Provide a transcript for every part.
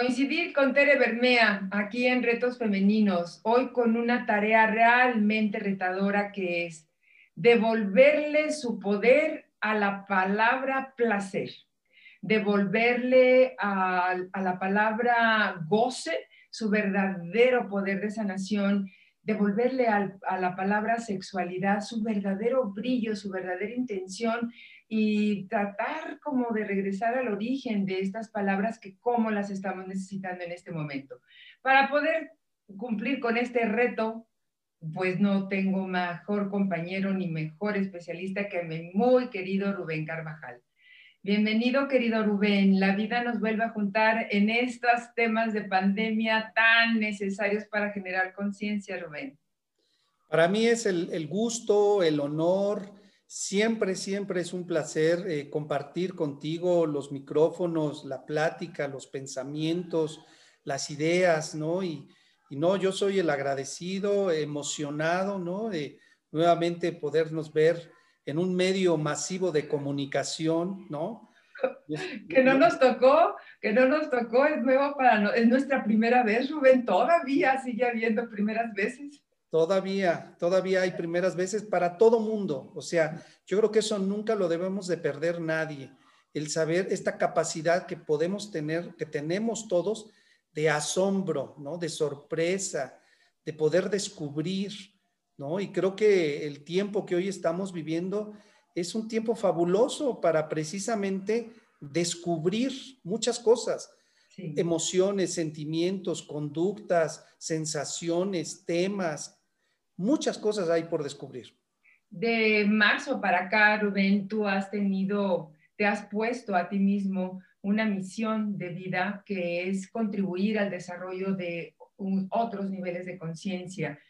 Coincidir con Tere Bermea aquí en Retos Femeninos, hoy con una tarea realmente retadora que es devolverle su poder a la palabra placer, devolverle a, la palabra goce su verdadero poder de sanación, devolverle a la palabra sexualidad su verdadero brillo, su verdadera intención y tratar como de regresar al origen de estas palabras que cómo las estamos necesitando en este momento. Para poder cumplir con este reto, pues no tengo mejor compañero ni mejor especialista que mi muy querido Rubén Carvajal. Bienvenido, querido Rubén. La vida nos vuelve a juntar en estos temas de pandemia tan necesarios para generar conciencia, Rubén. Para mí es el, el gusto, el honor, Siempre, siempre es un placer eh, compartir contigo los micrófonos, la plática, los pensamientos, las ideas, ¿no? Y, no, yo soy el agradecido, emocionado, ¿no? De nuevamente podernos ver en un medio masivo de comunicación, ¿no? Que no nos tocó, que no nos tocó, es nuevo para, es nuestra primera vez, Rubén, todavía sigue habiendo primeras veces. Todavía, todavía hay primeras veces para todo mundo. O sea, yo creo que eso nunca lo debemos de perder nadie. El saber esta capacidad que podemos tener, que tenemos todos de asombro, ¿no? De sorpresa, de poder descubrir, ¿no? Y creo que el tiempo que hoy estamos viviendo es un tiempo fabuloso para precisamente descubrir muchas cosas, emociones, sentimientos, conductas, sensaciones, temas, muchas cosas hay por descubrir. De marzo para acá, Rubén, tú has tenido, te has puesto a ti mismo una misión de vida que es contribuir al desarrollo de otros niveles de conciencia.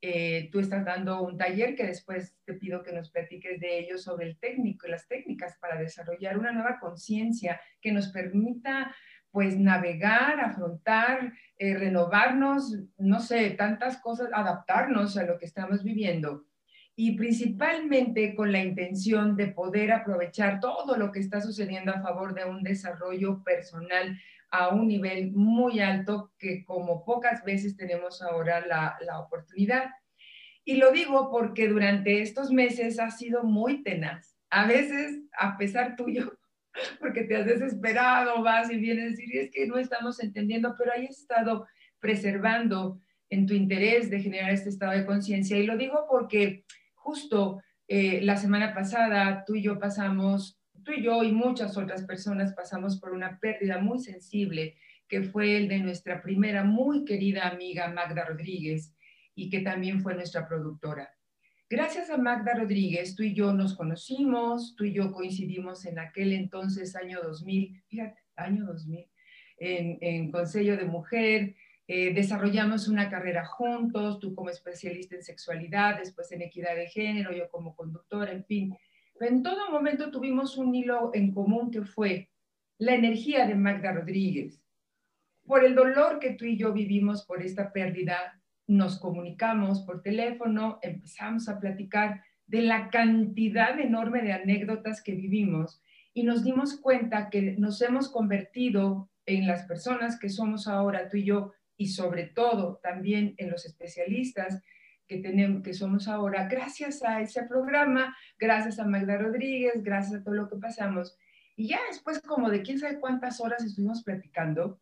Eh, tú estás dando un taller que después te pido que nos platiques de ello sobre el técnico y las técnicas para desarrollar una nueva conciencia que nos permita pues navegar, afrontar, eh, renovarnos, no sé, tantas cosas, adaptarnos a lo que estamos viviendo y principalmente con la intención de poder aprovechar todo lo que está sucediendo a favor de un desarrollo personal a un nivel muy alto que como pocas veces tenemos ahora la, la oportunidad. Y lo digo porque durante estos meses ha sido muy tenaz. A veces, a pesar tuyo, porque te has desesperado, vas y vienes a decir, es que no estamos entendiendo, pero ahí has estado preservando en tu interés de generar este estado de conciencia. Y lo digo porque justo eh, la semana pasada tú y yo pasamos, tú y yo y muchas otras personas pasamos por una pérdida muy sensible, que fue el de nuestra primera muy querida amiga Magda Rodríguez y que también fue nuestra productora. Gracias a Magda Rodríguez, tú y yo nos conocimos, tú y yo coincidimos en aquel entonces, año 2000, fíjate, año 2000, en, en Consejo de Mujer, eh, desarrollamos una carrera juntos, tú como especialista en sexualidad, después en equidad de género, yo como conductora, en fin. Pero en todo momento tuvimos un hilo en común que fue la energía de Magda Rodríguez. Por el dolor que tú y yo vivimos por esta pérdida, nos comunicamos por teléfono, empezamos a platicar de la cantidad enorme de anécdotas que vivimos y nos dimos cuenta que nos hemos convertido en las personas que somos ahora tú y yo y sobre todo también en los especialistas que tenemos que somos ahora gracias a ese programa, gracias a Magda Rodríguez, gracias a todo lo que pasamos. Y ya después como de quién sabe cuántas horas estuvimos platicando,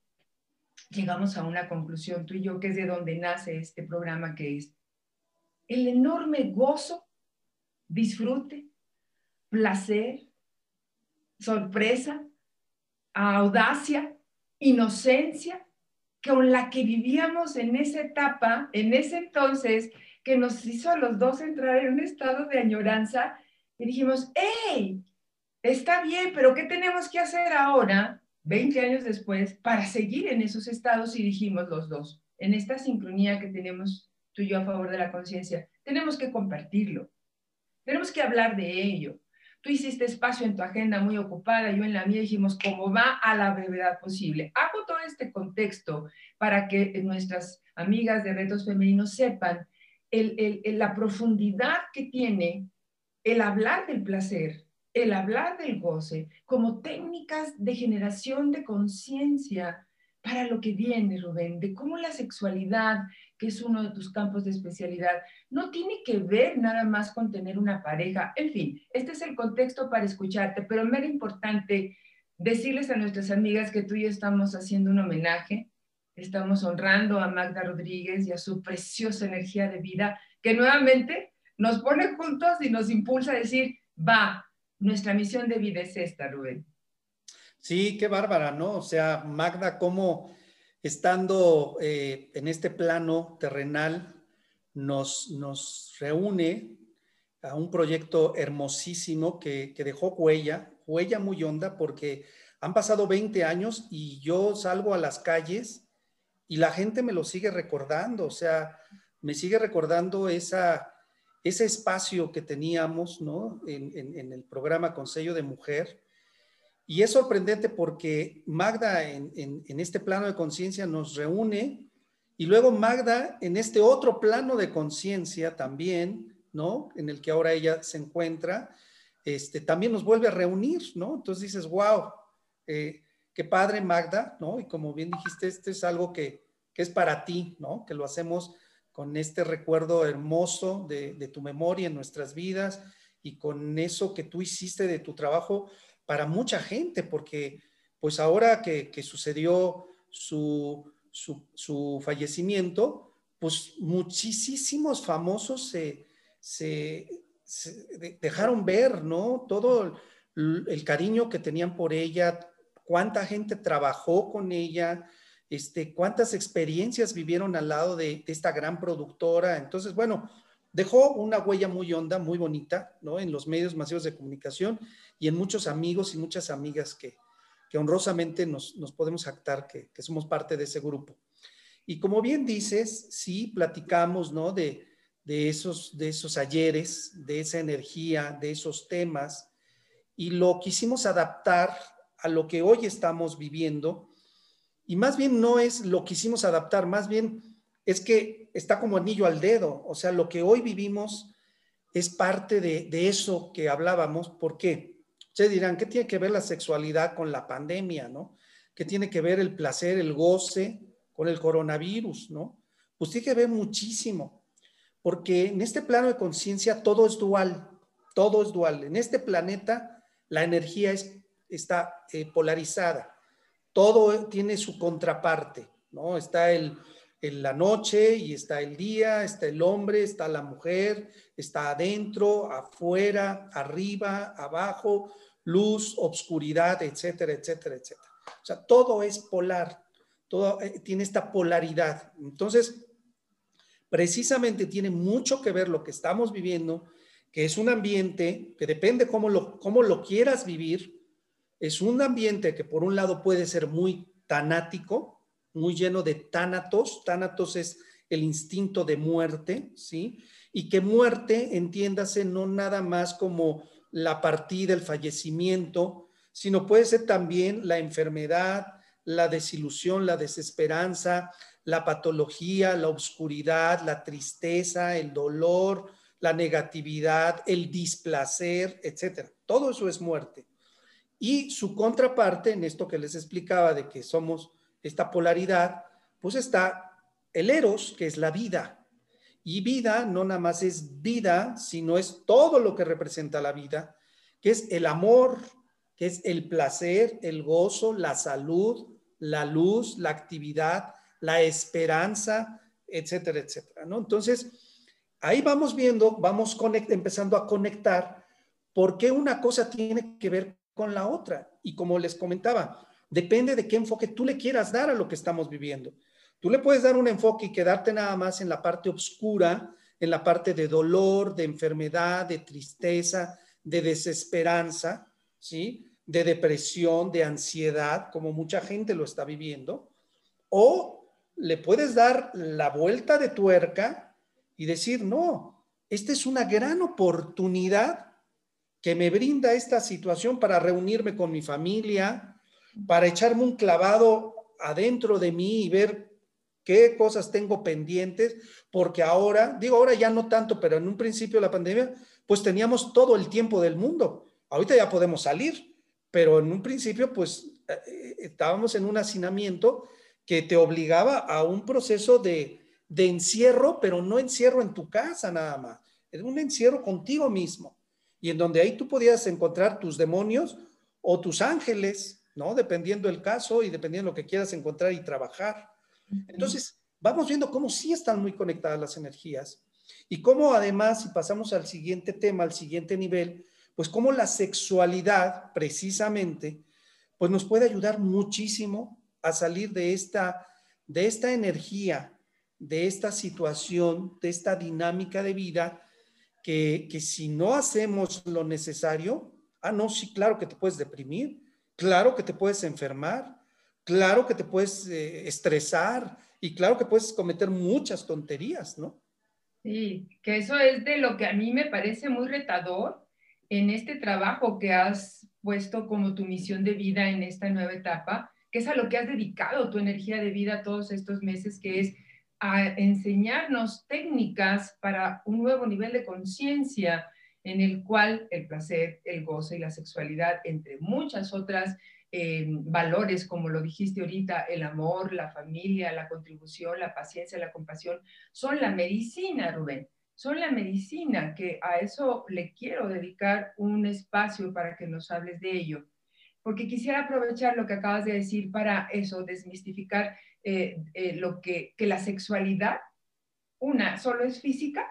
llegamos a una conclusión, tú y yo, que es de donde nace este programa, que es el enorme gozo, disfrute, placer, sorpresa, audacia, inocencia con la que vivíamos en esa etapa, en ese entonces, que nos hizo a los dos entrar en un estado de añoranza y dijimos, ¡hey! Está bien, pero ¿qué tenemos que hacer ahora 20 años después, para seguir en esos estados y dijimos los dos, en esta sincronía que tenemos tú y yo a favor de la conciencia, tenemos que compartirlo, tenemos que hablar de ello. Tú hiciste espacio en tu agenda muy ocupada, yo en la mía dijimos, como va a la brevedad posible. Hago todo este contexto para que nuestras amigas de retos femeninos sepan la profundidad que tiene el hablar del placer, el hablar del goce como técnicas de generación de conciencia para lo que viene, Rubén, de cómo la sexualidad, que es uno de tus campos de especialidad, no tiene que ver nada más con tener una pareja. En fin, este es el contexto para escucharte, pero me era importante decirles a nuestras amigas que tú y yo estamos haciendo un homenaje, estamos honrando a Magda Rodríguez y a su preciosa energía de vida, que nuevamente nos pone juntos y nos impulsa a decir, va, nuestra misión de vida es esta, Rubén. Sí, qué bárbara, ¿no? O sea, Magda, cómo estando eh, en este plano terrenal, nos, nos reúne a un proyecto hermosísimo que, que dejó huella, huella muy honda, porque han pasado 20 años y yo salgo a las calles y la gente me lo sigue recordando, o sea, me sigue recordando esa ese espacio que teníamos ¿no? en, el programa Consejo de Mujer. Y es sorprendente porque Magda en, este plano de conciencia nos reúne y luego Magda en este otro plano de conciencia también, ¿no? En el que ahora ella se encuentra, este, también nos vuelve a reunir, ¿no? Entonces dices, wow, eh, qué padre Magda, ¿no? Y como bien dijiste, este es algo que, que es para ti, ¿no? Que lo hacemos con este recuerdo hermoso de, tu memoria en nuestras vidas y con eso que tú hiciste de tu trabajo para mucha gente, porque pues ahora que, sucedió su, su, fallecimiento, pues muchísimos famosos se, se, dejaron ver, ¿no? Todo el, el, cariño que tenían por ella, cuánta gente trabajó con ella, este, cuántas experiencias vivieron al lado de, esta gran productora. Entonces, bueno, dejó una huella muy honda, muy bonita, ¿no? En los medios masivos de comunicación y en muchos amigos y muchas amigas que, honrosamente nos, podemos actar que, somos parte de ese grupo. Y como bien dices, sí, platicamos, ¿no? De, de, esos, de esos ayeres, de esa energía, de esos temas, y lo quisimos adaptar a lo que hoy estamos viviendo y más bien no es lo que hicimos adaptar, más bien es que está como anillo al dedo. O sea, lo que hoy vivimos es parte de, eso que hablábamos. ¿Por qué? Ustedes dirán, ¿qué tiene que ver la sexualidad con la pandemia, no? ¿Qué tiene que ver el placer, el goce con el coronavirus, no? Pues tiene que ver muchísimo, porque en este plano de conciencia todo es dual, todo es dual. En este planeta la energía es, está eh, polarizada todo tiene su contraparte, ¿no? Está el, la noche y está el día, está el hombre, está la mujer, está adentro, afuera, arriba, abajo, luz, obscuridad, etcétera, etcétera, etcétera. O sea, todo es polar, todo eh, tiene esta polaridad. Entonces, precisamente tiene mucho que ver lo que estamos viviendo, que es un ambiente que depende cómo lo, cómo lo quieras vivir, es un ambiente que por un lado puede ser muy tanático, muy lleno de tánatos. Tánatos es el instinto de muerte, ¿sí? Y que muerte, entiéndase, no nada más como la partida, el fallecimiento, sino puede ser también la enfermedad, la desilusión, la desesperanza, la patología, la oscuridad, la tristeza, el dolor, la negatividad, el displacer, etcétera. Todo eso es muerte. Y su contraparte, en esto que les explicaba de que somos esta polaridad, pues está el eros, que es la vida. Y vida no nada más es vida, sino es todo lo que representa la vida, que es el amor, que es el placer, el gozo, la salud, la luz, la actividad, la esperanza, etcétera, etcétera, ¿no? Entonces, ahí vamos viendo, vamos empezando a conectar por qué una cosa tiene que ver con la otra. Y como les comentaba, depende de qué enfoque tú le quieras dar a lo que estamos viviendo. Tú le puedes dar un enfoque y quedarte nada más en la parte oscura, en la parte de dolor, de enfermedad, de tristeza, de desesperanza, ¿sí? De depresión, de ansiedad, como mucha gente lo está viviendo. O le puedes dar la vuelta de tuerca y decir, no, esta es una gran oportunidad que me brinda esta situación para reunirme con mi familia, para echarme un clavado adentro de mí y ver qué cosas tengo pendientes, porque ahora, digo ahora ya no tanto, pero en un principio de la pandemia, pues teníamos todo el tiempo del mundo. Ahorita ya podemos salir, pero en un principio, pues eh, estábamos en un hacinamiento que te obligaba a un proceso de, de encierro, pero no encierro en tu casa nada más, es un encierro contigo mismo, y en donde ahí tú podías encontrar tus demonios o tus ángeles, ¿no? Dependiendo el caso y dependiendo de lo que quieras encontrar y trabajar. Entonces, vamos viendo cómo sí están muy conectadas las energías y cómo además, si pasamos al siguiente tema, al siguiente nivel, pues cómo la sexualidad precisamente, pues nos puede ayudar muchísimo a salir de esta, de esta energía, de esta situación, de esta dinámica de vida, que, si no hacemos lo necesario, ah, no, sí, claro que te puedes deprimir, claro que te puedes enfermar, claro que te puedes eh, estresar y claro que puedes cometer muchas tonterías, ¿no? Sí, que eso es de lo que a mí me parece muy retador en este trabajo que has puesto como tu misión de vida en esta nueva etapa, que es a lo que has dedicado tu energía de vida todos estos meses, que es a enseñarnos técnicas para un nuevo nivel de conciencia en el cual el placer, el gozo y la sexualidad, entre muchas otras eh, valores, como lo dijiste ahorita, el amor, la familia, la contribución, la paciencia, la compasión, son la medicina, Rubén. Son la medicina, que a eso le quiero dedicar un espacio para que nos hables de ello. Porque quisiera aprovechar lo que acabas de decir para eso, desmistificar eh, eh, lo que, que la sexualidad, una, solo es física,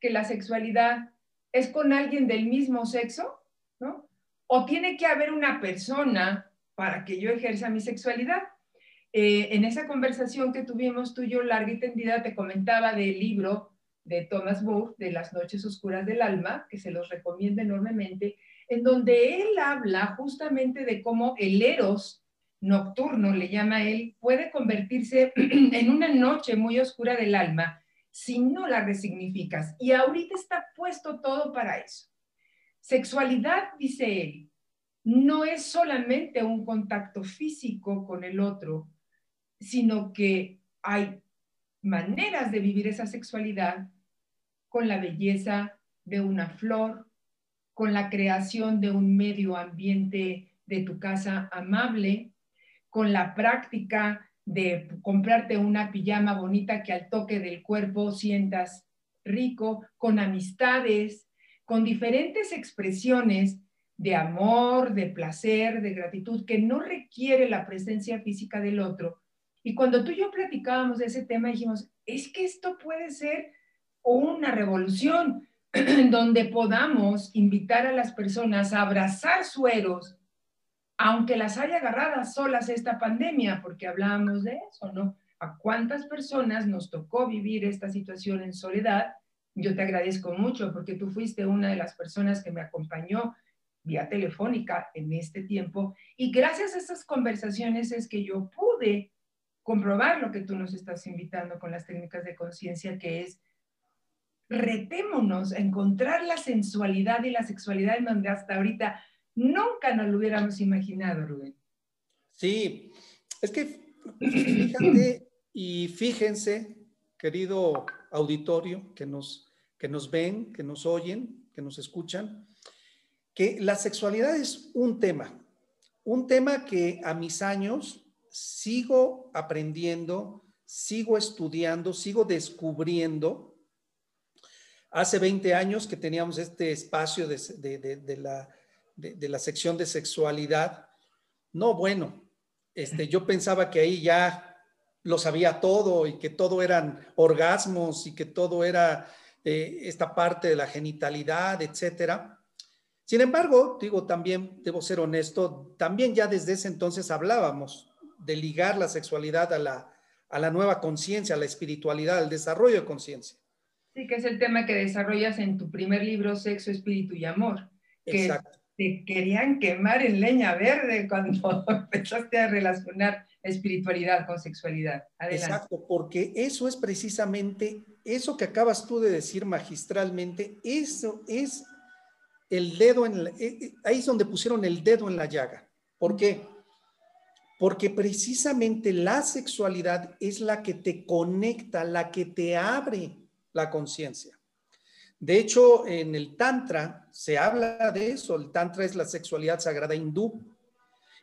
que la sexualidad es con alguien del mismo sexo, ¿no? O tiene que haber una persona para que yo ejerza mi sexualidad. Eh, en esa conversación que tuvimos tú y yo larga y tendida, te comentaba del libro de Thomas Wolfe, de Las Noches Oscuras del Alma, que se los recomiendo enormemente, en donde él habla justamente de cómo el eros nocturno, le llama él, puede convertirse en una noche muy oscura del alma si no la resignificas. Y ahorita está puesto todo para eso. Sexualidad, dice él, no es solamente un contacto físico con el otro, sino que hay maneras de vivir esa sexualidad con la belleza de una flor, con la creación de un medio ambiente de tu casa amable, con la práctica de comprarte una pijama bonita que al toque del cuerpo sientas rico, con amistades, con diferentes expresiones de amor, de placer, de gratitud, que no requiere la presencia física del otro. Y cuando tú y yo platicábamos de ese tema, dijimos, es que esto puede ser una revolución donde podamos invitar a las personas a abrazar sueros aunque las haya agarradas solas esta pandemia, porque hablábamos de eso, ¿no? ¿A cuántas personas nos tocó vivir esta situación en soledad? Yo te agradezco mucho porque tú fuiste una de las personas que me acompañó vía telefónica en este tiempo y gracias a esas conversaciones es que yo pude comprobar lo que tú nos estás invitando con las técnicas de conciencia, que es retémonos a encontrar la sensualidad y la sexualidad en donde hasta ahorita Nunca nos lo hubiéramos imaginado, Rubén. Sí, es que fíjate y fíjense, querido auditorio, que nos, que nos ven, que nos oyen, que nos escuchan, que la sexualidad es un tema, un tema que a mis años sigo aprendiendo, sigo estudiando, sigo descubriendo. Hace 20 años que teníamos este espacio de la de, la sección de sexualidad. No, bueno, este, yo pensaba que ahí ya lo sabía todo y que todo eran orgasmos y que todo era eh, esta parte de la genitalidad, etcétera. Sin embargo, digo, también debo ser honesto, también ya desde ese entonces hablábamos de ligar la sexualidad a la, a la nueva conciencia, a la espiritualidad, al desarrollo de conciencia. Sí, que es el tema que desarrollas en tu primer libro, Sexo, Espíritu y Amor. Exacto te querían quemar en leña verde cuando empezaste a relacionar espiritualidad con sexualidad. Exacto, porque eso es precisamente, eso que acabas tú de decir magistralmente, eso es el dedo en la, eh, eh, ahí es donde pusieron el dedo en la llaga. ¿Por qué? Porque precisamente la sexualidad es la que te conecta, la que te abre la conciencia. De hecho, en el Tantra se habla de eso. El Tantra es la sexualidad sagrada hindú.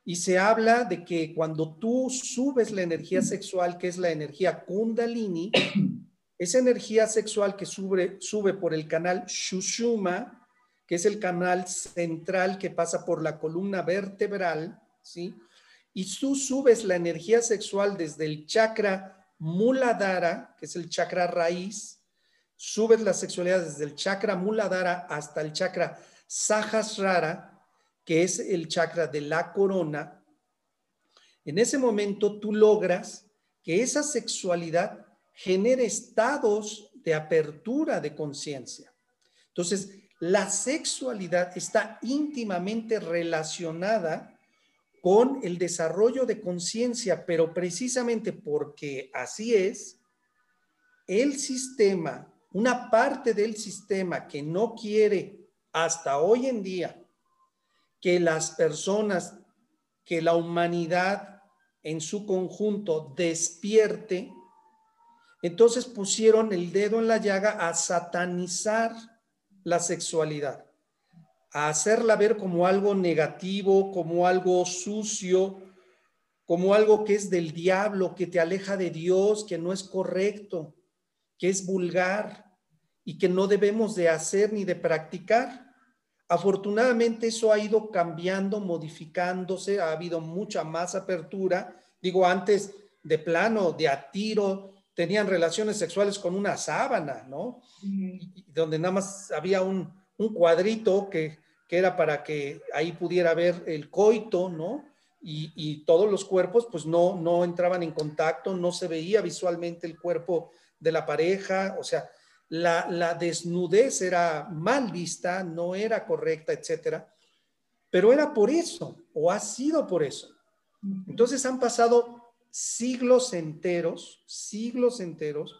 y se habla de que cuando tú subes la energía sexual, que es la energía kundalini, esa energía sexual que sube, sube por el canal Shushuma, que es el canal central que pasa por la columna vertebral, ¿sí? Y tú subes la energía sexual desde el chakra Muladhara, que es el chakra raíz, subes la sexualidad desde el chakra Muladhara hasta el chakra Sahasrara, que es el chakra de la corona, en ese momento tú logras que esa sexualidad genere estados de apertura de conciencia. Entonces, la sexualidad está íntimamente relacionada con el desarrollo de conciencia, pero precisamente porque así es, el sistema, una parte del sistema que no quiere hasta hoy en día que las personas, que la humanidad en su conjunto despierte, entonces pusieron el dedo en la llaga a satanizar la sexualidad, a hacerla ver como algo negativo, como algo sucio, como algo que es del diablo, que te aleja de Dios, que no es correcto, que es vulgar y que no debemos de hacer ni de practicar. Afortunadamente eso ha ido cambiando, modificándose, ha habido mucha más apertura. Digo, antes de plano, de a tiro, tenían relaciones sexuales con una sábana, ¿no? donde nada más había un, cuadrito que, era para que ahí pudiera ver el coito, ¿no? Y, y, todos los cuerpos pues no, no entraban en contacto, no se veía visualmente el cuerpo de la pareja, o sea, la, desnudez era mal vista, no era correcta, etcétera. Pero era por eso, o ha sido por eso. Entonces han pasado siglos enteros, siglos enteros,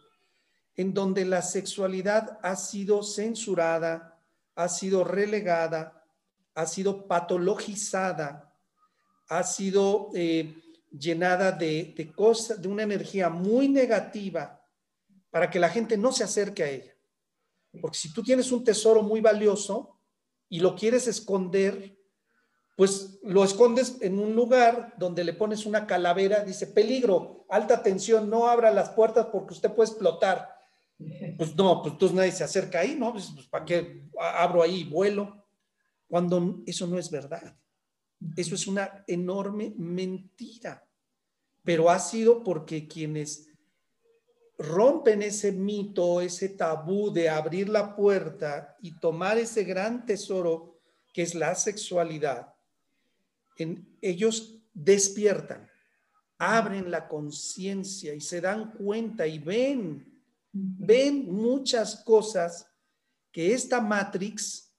en donde la sexualidad ha sido censurada, ha sido relegada, ha sido patologizada, ha sido eh, llenada de, de cosas, de una energía muy negativa para que la gente no se acerque a ella. Porque si tú tienes un tesoro muy valioso y lo quieres esconder, pues lo escondes en un lugar donde le pones una calavera, dice peligro, alta tensión, no abra las puertas porque usted puede explotar. Pues no, pues entonces nadie se acerca ahí, ¿no? Pues, pues ¿para qué abro ahí y vuelo? Cuando eso no es verdad. Eso es una enorme mentira. Pero ha sido porque quienes rompen ese mito, ese tabú de abrir la puerta y tomar ese gran tesoro que es la sexualidad, en, ellos despiertan, abren la conciencia y se dan cuenta y ven, ven muchas cosas que esta Matrix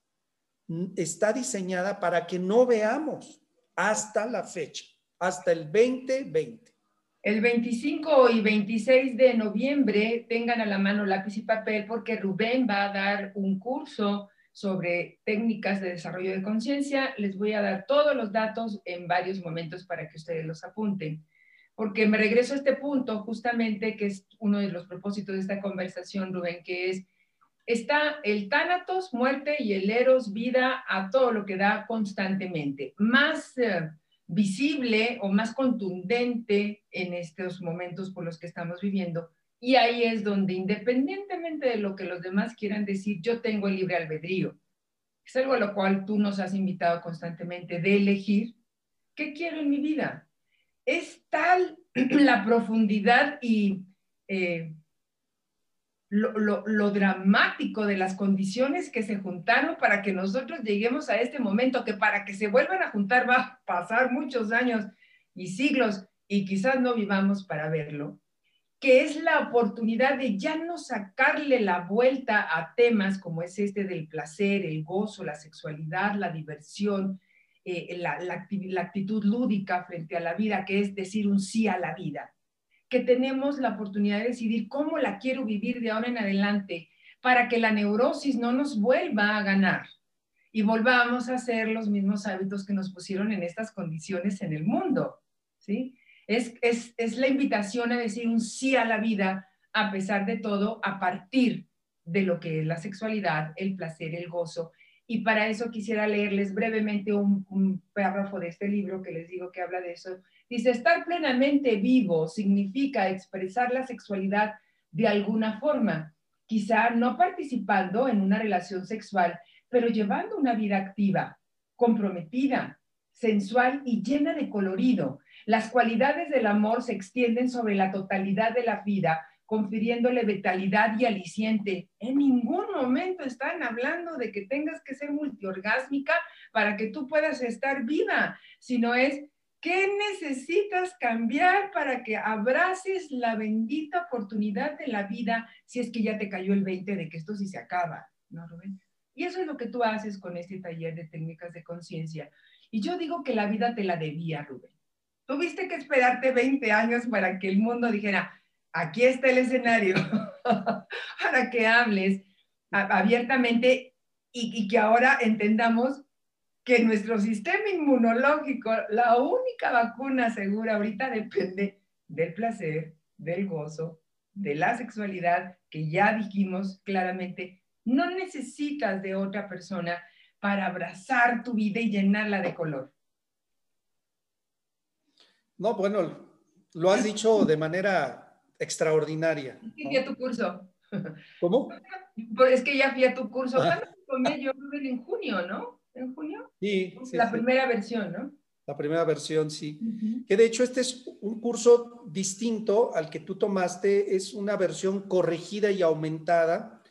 está diseñada para que no veamos hasta la fecha, hasta el 2020. El 25 y 26 de noviembre tengan a la mano lápiz y papel porque Rubén va a dar un curso sobre técnicas de desarrollo de conciencia. Les voy a dar todos los datos en varios momentos para que ustedes los apunten. Porque me regreso a este punto justamente que es uno de los propósitos de esta conversación, Rubén, que es, está el tánatos, muerte, y el eros, vida, a todo lo que da constantemente. Más... Eh, visible o más contundente en estos momentos por los que estamos viviendo. Y ahí es donde, independientemente de lo que los demás quieran decir, yo tengo el libre albedrío. Es algo a lo cual tú nos has invitado constantemente de elegir qué quiero en mi vida. Es tal la profundidad y eh, lo, dramático de las condiciones que se juntaron para que nosotros lleguemos a este momento, que para que se vuelvan a juntar va a pasar muchos años y siglos y quizás no vivamos para verlo, que es la oportunidad de ya no sacarle la vuelta a temas como es este del placer, el gozo, la sexualidad, la diversión, eh, la actitud lúdica frente a la vida, que es decir un sí a la vida que tenemos la oportunidad de decidir cómo la quiero vivir de ahora en adelante para que la neurosis no nos vuelva a ganar y volvamos a hacer los mismos hábitos que nos pusieron en estas condiciones en el mundo. ¿sí? Es, es, es la invitación a decir un sí a la vida a pesar de todo, a partir de lo que es la sexualidad, el placer, el gozo Y para eso quisiera leerles brevemente un, un párrafo de este libro que les digo que habla de eso. Dice, estar plenamente vivo significa expresar la sexualidad de alguna forma, quizá no participando en una relación sexual, pero llevando una vida activa, comprometida, sensual y llena de colorido. Las cualidades del amor se extienden sobre la totalidad de la vida, confiriéndole vitalidad y aliciente. En ningún momento están hablando de que tengas que ser multiorgásmica para que tú puedas estar viva, sino es ¿Qué necesitas cambiar para que abraces la bendita oportunidad de la vida si es que ya te cayó el 20 de que esto sí se acaba? ¿No, Rubén? Y eso es lo que tú haces con este taller de técnicas de conciencia. Y yo digo que la vida te la debía, Rubén. Tuviste que esperarte 20 años para que el mundo dijera, aquí está el escenario, para que hables abiertamente y, y, que ahora entendamos que nuestro sistema inmunológico, la única vacuna segura ahorita depende del placer, del gozo, de la sexualidad, que ya dijimos claramente no necesitas de otra persona para abrazar tu vida y llenarla de color. No, bueno, lo has dicho de manera extraordinaria. Es que fui a tu curso. ¿Cómo? Pues es que ya fui a tu curso. Ah. ¿Cuándo yo? En junio, ¿no? ¿En junio? Sí. La primera versión, ¿no? La primera versión, sí. Que de hecho este es un curso distinto al que tú tomaste, es una versión corregida y aumentada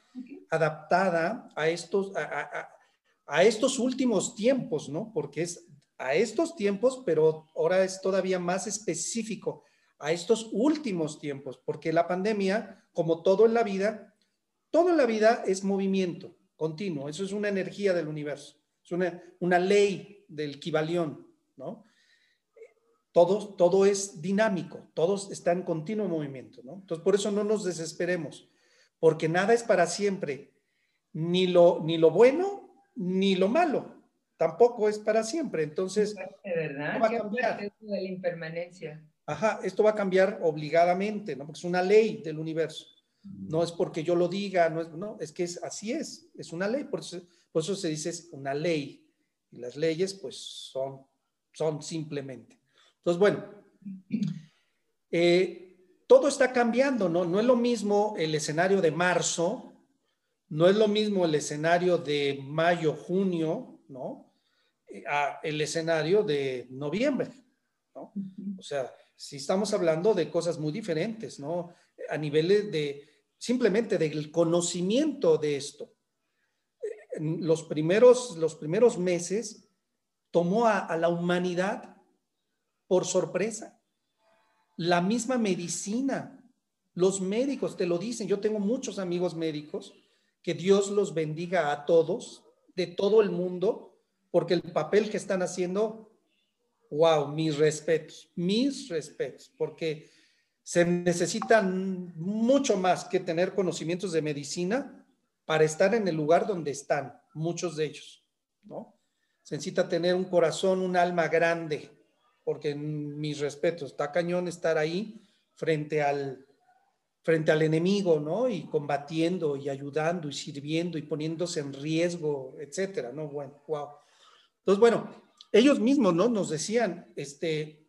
adaptada a estos, a, estos últimos tiempos, ¿no? Porque es a estos tiempos, pero ahora es todavía más específico a estos últimos tiempos, porque la pandemia, como todo en la vida, todo en la vida es movimiento continuo, eso es una energía del universo, es una, una ley del Kibalión, ¿no? Todo, todo es dinámico, todos están en continuo movimiento, ¿no? Entonces, por eso no nos desesperemos porque nada es para siempre, ni lo, ni lo bueno ni lo malo, tampoco es para siempre. Entonces, ¿verdad? va a cambiar. de la impermanencia. Ajá, esto va a cambiar obligadamente, ¿no? Porque es una ley del universo. No es porque yo lo diga, no es, no, es que es, así es, es una ley, por eso, por eso se dice es una ley. Y las leyes, pues, son, son simplemente. Entonces, bueno, eh, todo está cambiando, ¿no? No es lo mismo el escenario de marzo, no es lo mismo el escenario de mayo, junio, ¿no? Eh, a el escenario de noviembre, ¿no? O sea, si estamos hablando de cosas muy diferentes, ¿no? A niveles de, simplemente del conocimiento de esto. los primeros, los primeros meses tomó a la humanidad por sorpresa la misma medicina, los médicos te lo dicen. Yo tengo muchos amigos médicos, que Dios los bendiga a todos, de todo el mundo, porque el papel que están haciendo, wow, mis respetos, mis respetos, porque se necesitan mucho más que tener conocimientos de medicina para estar en el lugar donde están, muchos de ellos, ¿no? Se necesita tener un corazón, un alma grande, porque en mis respetos, está cañón estar ahí frente al, frente al enemigo, ¿no? Y combatiendo y ayudando y sirviendo y poniéndose en riesgo, etcétera, ¿no? Bueno, wow. Entonces, bueno, ellos mismos, ¿no? Nos decían, este,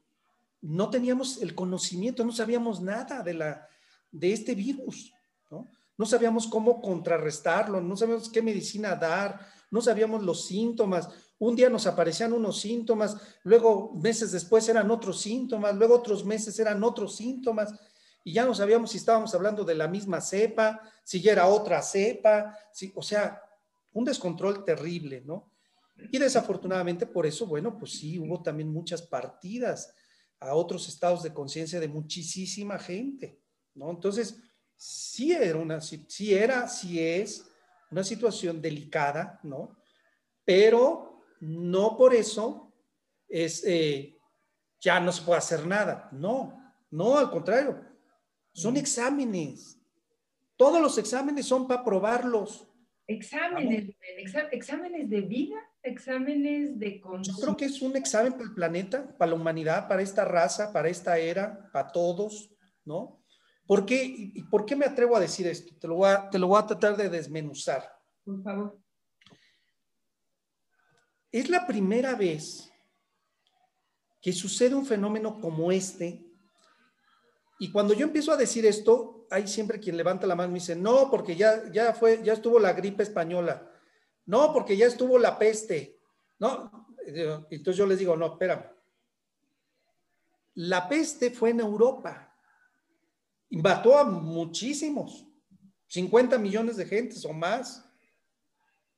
no teníamos el conocimiento, no sabíamos nada de, la, de este virus, ¿no? No sabíamos cómo contrarrestarlo, no sabíamos qué medicina dar, no sabíamos los síntomas, un día nos aparecían unos síntomas, luego meses después eran otros síntomas, luego otros meses eran otros síntomas, y ya no sabíamos si estábamos hablando de la misma cepa, si ya era otra cepa, si, o sea, un descontrol terrible, ¿no? Y desafortunadamente por eso, bueno, pues sí, hubo también muchas partidas a otros estados de conciencia de muchísima gente, ¿no? Entonces, sí era una, sí era, sí es una situación delicada, ¿no? Pero no por eso es, eh, ya no se puede hacer nada. No, no, al contrario. Son exámenes. Todos los exámenes son para probarlos. Exámenes, exámenes de vida, exámenes de Yo creo que es un examen para el planeta, para la humanidad, para esta raza, para esta era, para todos, ¿no? ¿Por qué, y, por qué me atrevo a decir esto? Te lo, voy a, te lo voy a tratar de desmenuzar. Por favor es la primera vez que sucede un fenómeno como este. Y cuando yo empiezo a decir esto, hay siempre quien levanta la mano y dice, no, porque ya, ya fue, ya estuvo la gripe española. No, porque ya estuvo la peste. No, entonces yo les digo, no, espérame. La peste fue en Europa. Mató a muchísimos, 50 millones de gentes o más.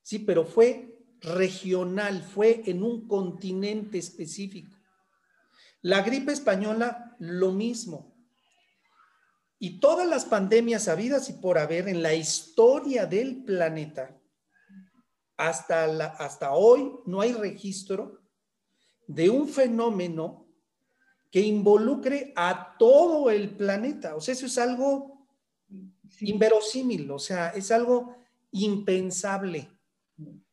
Sí, pero fue regional, fue en un continente específico. La gripe española, lo mismo. Y todas las pandemias habidas y por haber en la historia del planeta, hasta, la, hasta hoy no hay registro de un fenómeno que involucre a todo el planeta. O sea, eso es algo inverosímil, o sea, es algo impensable.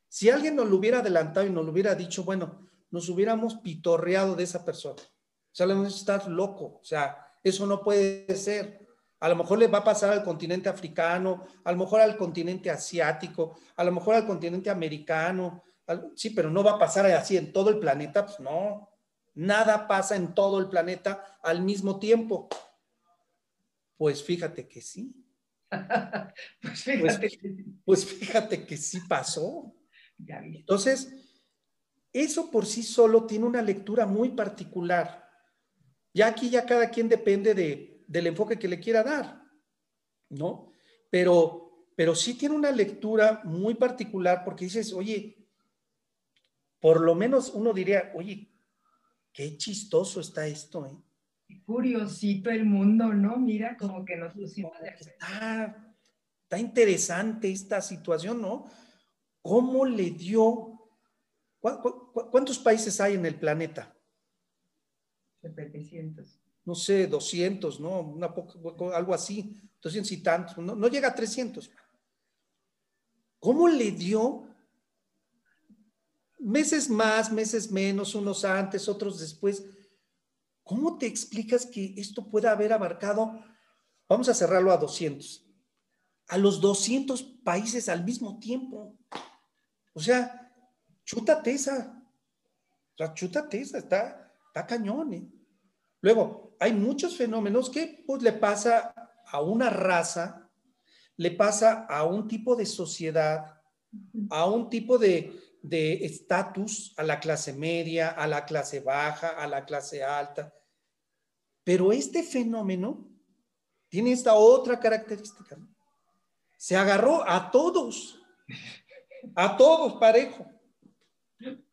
Si alguien nos lo hubiera adelantado y nos lo hubiera dicho, bueno, nos hubiéramos pitorreado de esa persona. O sea, le hemos estar loco. O sea, eso no puede ser. A lo mejor le va a pasar al continente africano, a lo mejor al continente asiático, a lo mejor al continente americano. sí, pero no va a pasar así en todo el planeta. Pues no, nada pasa en todo el planeta al mismo tiempo. Pues fíjate que sí. pues, fíjate. Pues, pues, fíjate que sí pasó. Entonces, eso por sí solo tiene una lectura muy particular. Ya aquí ya cada quien depende de, del enfoque que le quiera dar, ¿no? Pero, pero sí tiene una lectura muy particular porque dices, oye, por lo menos uno diría, oye, qué chistoso está esto, ¿eh? Curiosito el mundo, ¿no? Mira, como que nos pusimos Está, está interesante esta situación, ¿no? ¿Cómo le dio? ¿Cuántos países hay en el planeta? 700 no sé, 200, ¿no? Una algo así, 200 y tantos, no, no llega a 300. ¿Cómo le dio meses más, meses menos, unos antes, otros después? ¿Cómo te explicas que esto pueda haber abarcado, vamos a cerrarlo a 200, a los 200 países al mismo tiempo? O sea, chútate esa, o sea, chútate esa, está, está cañón, ¿eh? Luego, hay muchos fenómenos que pues, le pasa a una raza, le pasa a un tipo de sociedad, a un tipo de estatus, a la clase media, a la clase baja, a la clase alta. Pero este fenómeno tiene esta otra característica. Se agarró a todos, a todos parejo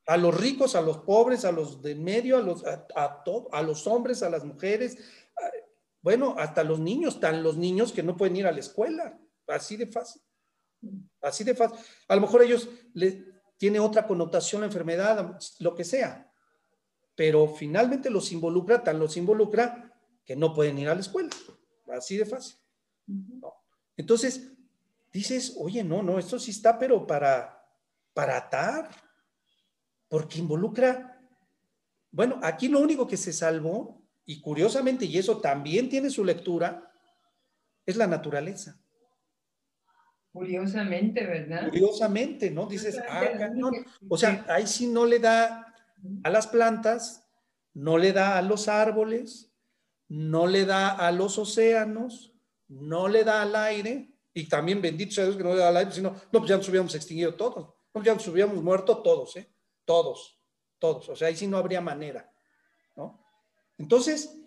a los ricos, a los pobres, a los de medio, a los, a, a los hombres, a las mujeres, bueno, hasta los niños, están los niños que no pueden ir a la escuela, así de fácil, así de fácil. A lo mejor ellos le, tiene otra connotación la enfermedad, lo que sea, pero finalmente los involucra, tan los involucra que no pueden ir a la escuela, así de fácil. Entonces, dices, oye, no, no, esto sí está, pero para, para atar, porque involucra, bueno, aquí lo único que se salvó, y curiosamente, y eso también tiene su lectura, es la naturaleza. Curiosamente, ¿verdad? Curiosamente, ¿no? Dices, ah, o sea, ahí sí no le da a las plantas, no le da a los árboles, no le da a los océanos, no le da al aire, y también bendito sea Dios que no le da al aire, sino, no, pues ya nos hubiéramos extinguido todos, no, ya nos hubiéramos muerto todos, ¿eh? Todos, todos. O sea, ahí sí no habría manera, ¿no? Entonces,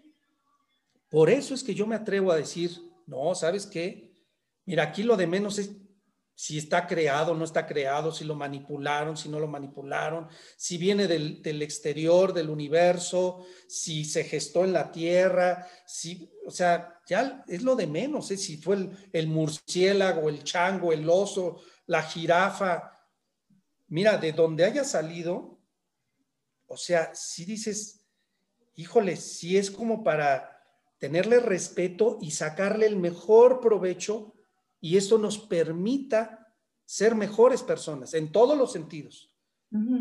por eso es que yo me atrevo a decir, no, ¿sabes qué? Mira, aquí lo de menos es si está creado, no está creado, si lo manipularon, si no lo manipularon, si viene del, exterior, del universo, si se gestó en la Tierra, si, o sea, ya es lo de menos, ¿eh? si fue el, el murciélago, el chango, el oso, la jirafa, mira, de donde haya salido, o sea, si dices, híjole, si es como para tenerle respeto y sacarle el mejor provecho y esto nos permita ser mejores personas en todos los sentidos,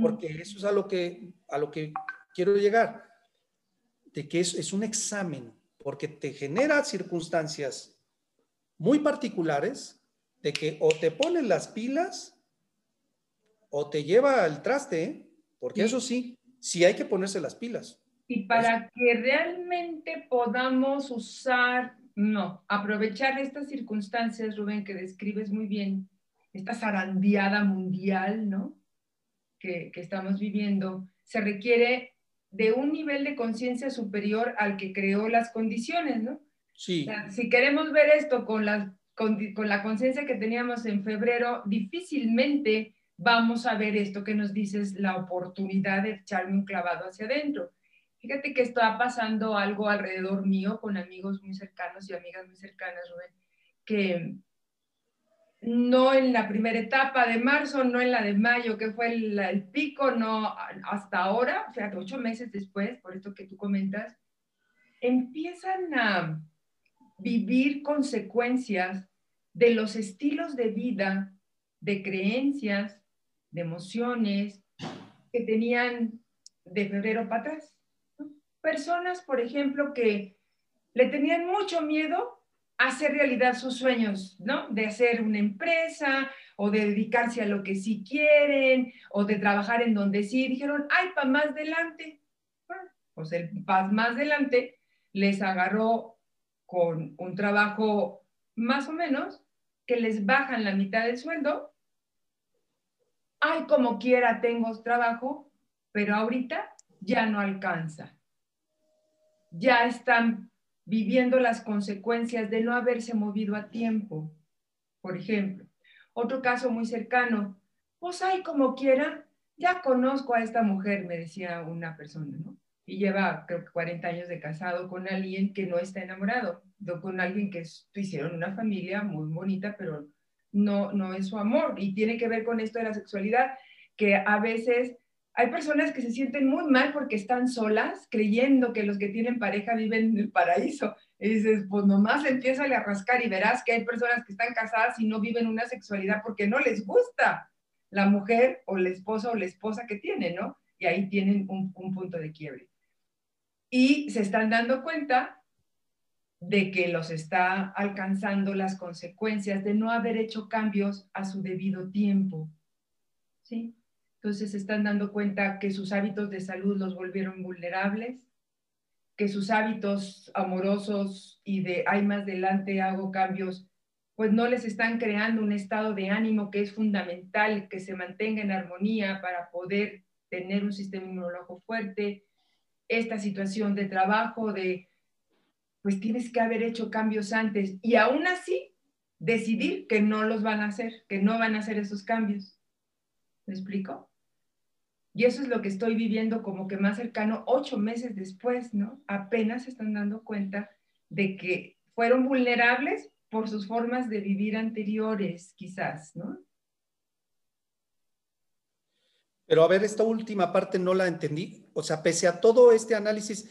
porque eso es a lo que, a lo que quiero llegar, de que es, es un examen, porque te genera circunstancias muy particulares de que o te ponen las pilas o te lleva al traste, ¿eh? porque eso sí, sí hay que ponerse las pilas. Y para que realmente podamos usar, no, aprovechar estas circunstancias, Rubén, que describes muy bien, esta zarandeada mundial, ¿no? Que, que estamos viviendo, se requiere de un nivel de conciencia superior al que creó las condiciones, ¿no? Sí. si queremos ver esto con, con, con la conciencia que teníamos en febrero, difícilmente vamos a ver esto que nos dices, la oportunidad de echarme un clavado hacia adentro. Fíjate que está pasando algo alrededor mío con amigos muy cercanos y amigas muy cercanas, Rubén, que no en la primera etapa de marzo, no en la de mayo, que fue el, pico, no hasta ahora, fíjate, ocho meses después, por esto que tú comentas, empiezan a vivir consecuencias de los estilos de vida, de creencias, de emociones que tenían de febrero para atrás. Personas, por ejemplo, que le tenían mucho miedo a hacer realidad sus sueños, ¿no? De hacer una empresa o de dedicarse a lo que sí quieren o de trabajar en donde sí. Dijeron, ay, para más adelante. pues el paz más adelante les agarró con un trabajo más o menos que les bajan la mitad del sueldo ay, como quiera tengo trabajo, pero ahorita ya no alcanza. Ya están viviendo las consecuencias de no haberse movido a tiempo. Por ejemplo, otro caso muy cercano, pues ay, como quiera, ya conozco a esta mujer, me decía una persona, ¿no? Y lleva, creo que 40 años de casado con alguien que no está enamorado, con alguien que hicieron una familia muy bonita, pero no, no es su amor. Y tiene que ver con esto de la sexualidad, que a veces hay personas que se sienten muy mal porque están solas, creyendo que los que tienen pareja viven en el paraíso. Y dices, pues nomás empieza a rascar y verás que hay personas que están casadas y no viven una sexualidad porque no les gusta la mujer o la esposa o la esposa que tienen, ¿no? Y ahí tienen un, un punto de quiebre. Y se están dando cuenta de que los está alcanzando las consecuencias de no haber hecho cambios a su debido tiempo. ¿Sí? Entonces se están dando cuenta que sus hábitos de salud los volvieron vulnerables, que sus hábitos amorosos y de hay más adelante hago cambios, pues no les están creando un estado de ánimo que es fundamental, que se mantenga en armonía para poder tener un sistema inmunológico fuerte. Esta situación de trabajo, de pues tienes que haber hecho cambios antes y aún así decidir que no los van a hacer, que no van a hacer esos cambios. ¿Me explico? Y eso es lo que estoy viviendo como que más cercano, ocho meses después, ¿no? Apenas se están dando cuenta de que fueron vulnerables por sus formas de vivir anteriores, quizás, ¿no? Pero a ver, esta última parte no la entendí. O sea, pese a todo este análisis,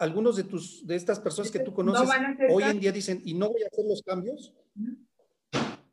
algunos de, tus, de estas personas que tú conoces hoy en día dicen, ¿y no voy a hacer los cambios?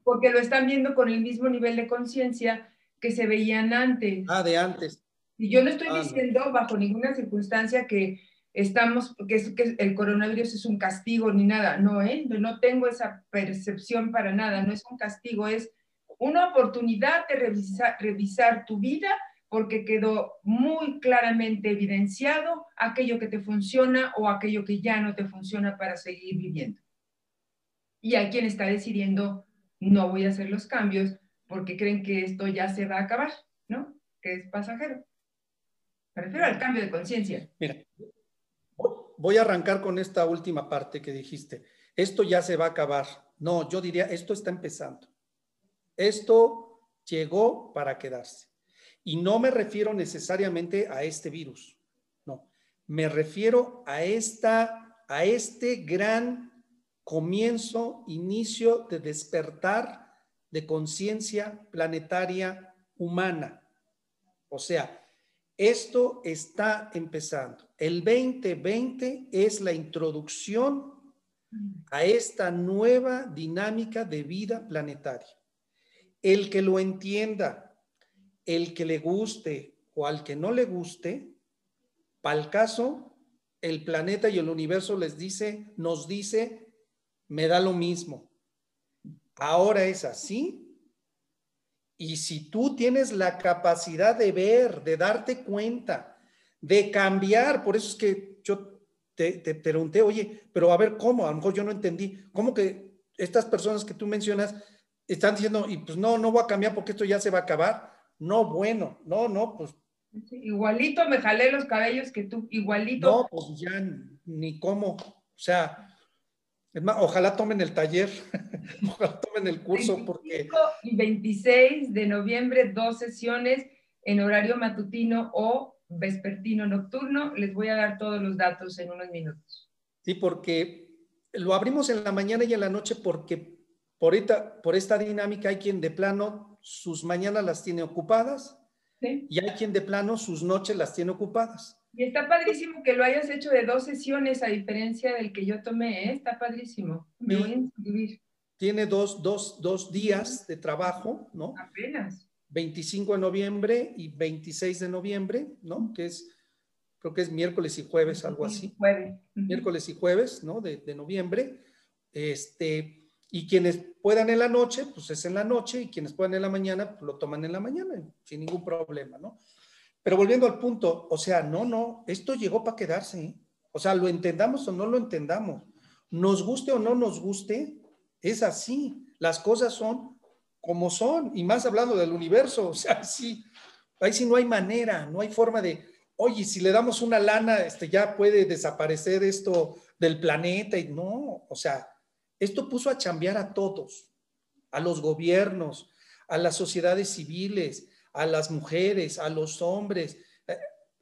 Porque lo están viendo con el mismo nivel de conciencia que se veían antes. Ah, de antes. Y yo no estoy ah, diciendo bajo ninguna circunstancia que estamos, que, que, el coronavirus es un castigo ni nada. No, ¿eh? No tengo esa percepción para nada. No es un castigo, es una oportunidad de revisar, revisar tu vida porque quedó muy claramente evidenciado aquello que te funciona o aquello que ya no te funciona para seguir viviendo. Y hay quien está decidiendo, no voy a hacer los cambios porque creen que esto ya se va a acabar, ¿no? Que es pasajero. Me refiero al cambio de conciencia. Mira, voy a arrancar con esta última parte que dijiste. Esto ya se va a acabar. No, yo diría, esto está empezando. Esto llegó para quedarse. Y no me refiero necesariamente a este virus, no, me refiero a, esta, a este gran comienzo, inicio de despertar de conciencia planetaria humana. O sea, esto está empezando. El 2020 es la introducción a esta nueva dinámica de vida planetaria. El que lo entienda, el que le guste o al que no le guste, para el caso, el planeta y el universo les dice, nos dice, me da lo mismo. Ahora es así Y si tú tienes la capacidad de ver, de darte cuenta, de cambiar, por eso es que yo te, te pregunté, oye, pero a ver cómo, a lo mejor yo no entendí, ¿cómo que estas personas que tú mencionas están diciendo, y pues no, no voy a cambiar porque esto ya se va a acabar? No, bueno, no, no, pues. igualito me jalé los cabellos que tú, igualito. No, pues ya ni cómo, o sea, es más, ojalá tomen el taller, ojalá tomen el curso porque... Y 26 de noviembre, dos sesiones en horario matutino o vespertino nocturno. Les voy a dar todos los datos en unos minutos. Sí, porque lo abrimos en la mañana y en la noche porque por esta, por esta dinámica hay quien de plano sus mañanas las tiene ocupadas y hay quien de plano sus noches las tiene ocupadas. Y está padrísimo que lo hayas hecho de dos sesiones, a diferencia del que yo tomé, ¿eh? está padrísimo. Me voy a inscribir. Tiene dos, dos, dos días de trabajo, ¿no? Apenas. 25 de noviembre y 26 de noviembre, ¿no? Que es, creo que es miércoles y jueves, algo así. Jueves. Miércoles y jueves, ¿no? De, de noviembre. Este, y quienes puedan en la noche, pues es en la noche, y quienes puedan en la mañana, pues lo toman en la mañana, sin ningún problema, ¿no? Pero volviendo al punto, o sea, no, no, esto llegó para quedarse. ¿eh? O sea, lo entendamos o no lo entendamos. Nos guste o no nos guste, es así. Las cosas son como son. Y más hablando del universo, o sea, sí, ahí sí no hay manera, no hay forma de, oye, si le damos una lana, este, ya puede desaparecer esto del planeta. Y no, o sea, esto puso a chambear a todos, a los gobiernos, a las sociedades civiles, a las mujeres, a los hombres,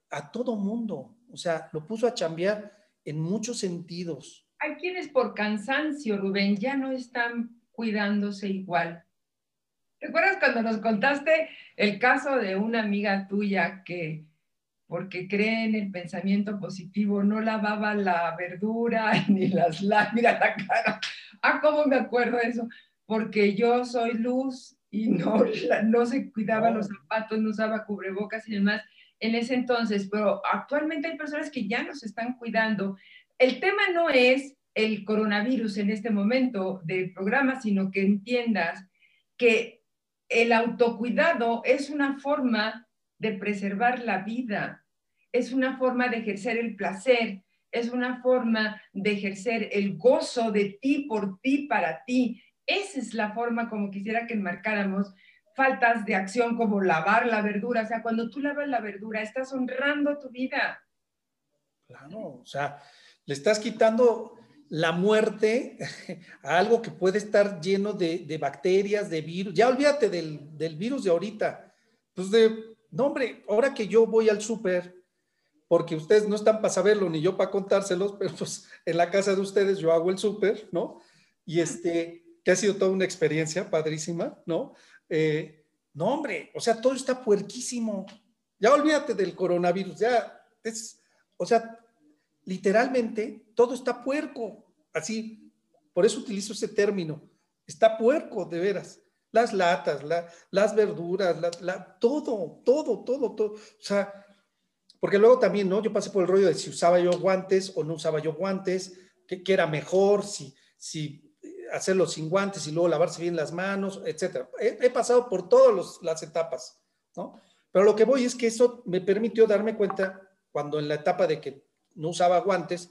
a todo mundo. O sea, lo puso a chambear en muchos sentidos. Hay quienes por cansancio, Rubén, ya no están cuidándose igual. ¿Te acuerdas cuando nos contaste el caso de una amiga tuya que porque cree en el pensamiento positivo, no lavaba la verdura ni las lágrimas, la cara. Ah, ¿cómo me acuerdo eso? Porque yo soy luz y no, no se cuidaba los zapatos, no usaba cubrebocas y demás en ese entonces, pero actualmente hay personas que ya nos están cuidando. El tema no es el coronavirus en este momento del programa, sino que entiendas que el autocuidado es una forma de preservar la vida, es una forma de ejercer el placer, es una forma de ejercer el gozo de ti, por ti, para ti, esa es la forma como quisiera que enmarcáramos faltas de acción como lavar la verdura. O sea, cuando tú lavas la verdura, estás honrando tu vida. Claro, o sea, le estás quitando la muerte a algo que puede estar lleno de, bacterias, de virus. Ya olvídate del, del, virus de ahorita. Pues de, no hombre, ahora que yo voy al súper, porque ustedes no están para saberlo ni yo para contárselos, pero pues en la casa de ustedes yo hago el súper, ¿no? Y este, que ha sido toda una experiencia padrísima, ¿no? Eh, no, hombre, o sea, todo está puerquísimo. Ya olvídate del coronavirus, ya es, o sea, literalmente todo está puerco, así, por eso utilizo ese término, está puerco, de veras. Las latas, las verduras, todo, todo, todo, todo. O sea, porque luego también, ¿no? Yo pasé por el rollo de si usaba yo guantes o no usaba yo guantes, qué, era mejor, si, si hacerlo sin guantes y luego lavarse bien las manos, etcétera. He, pasado por todas las etapas, ¿no? Pero lo que voy es que eso me permitió darme cuenta cuando en la etapa de que no usaba guantes,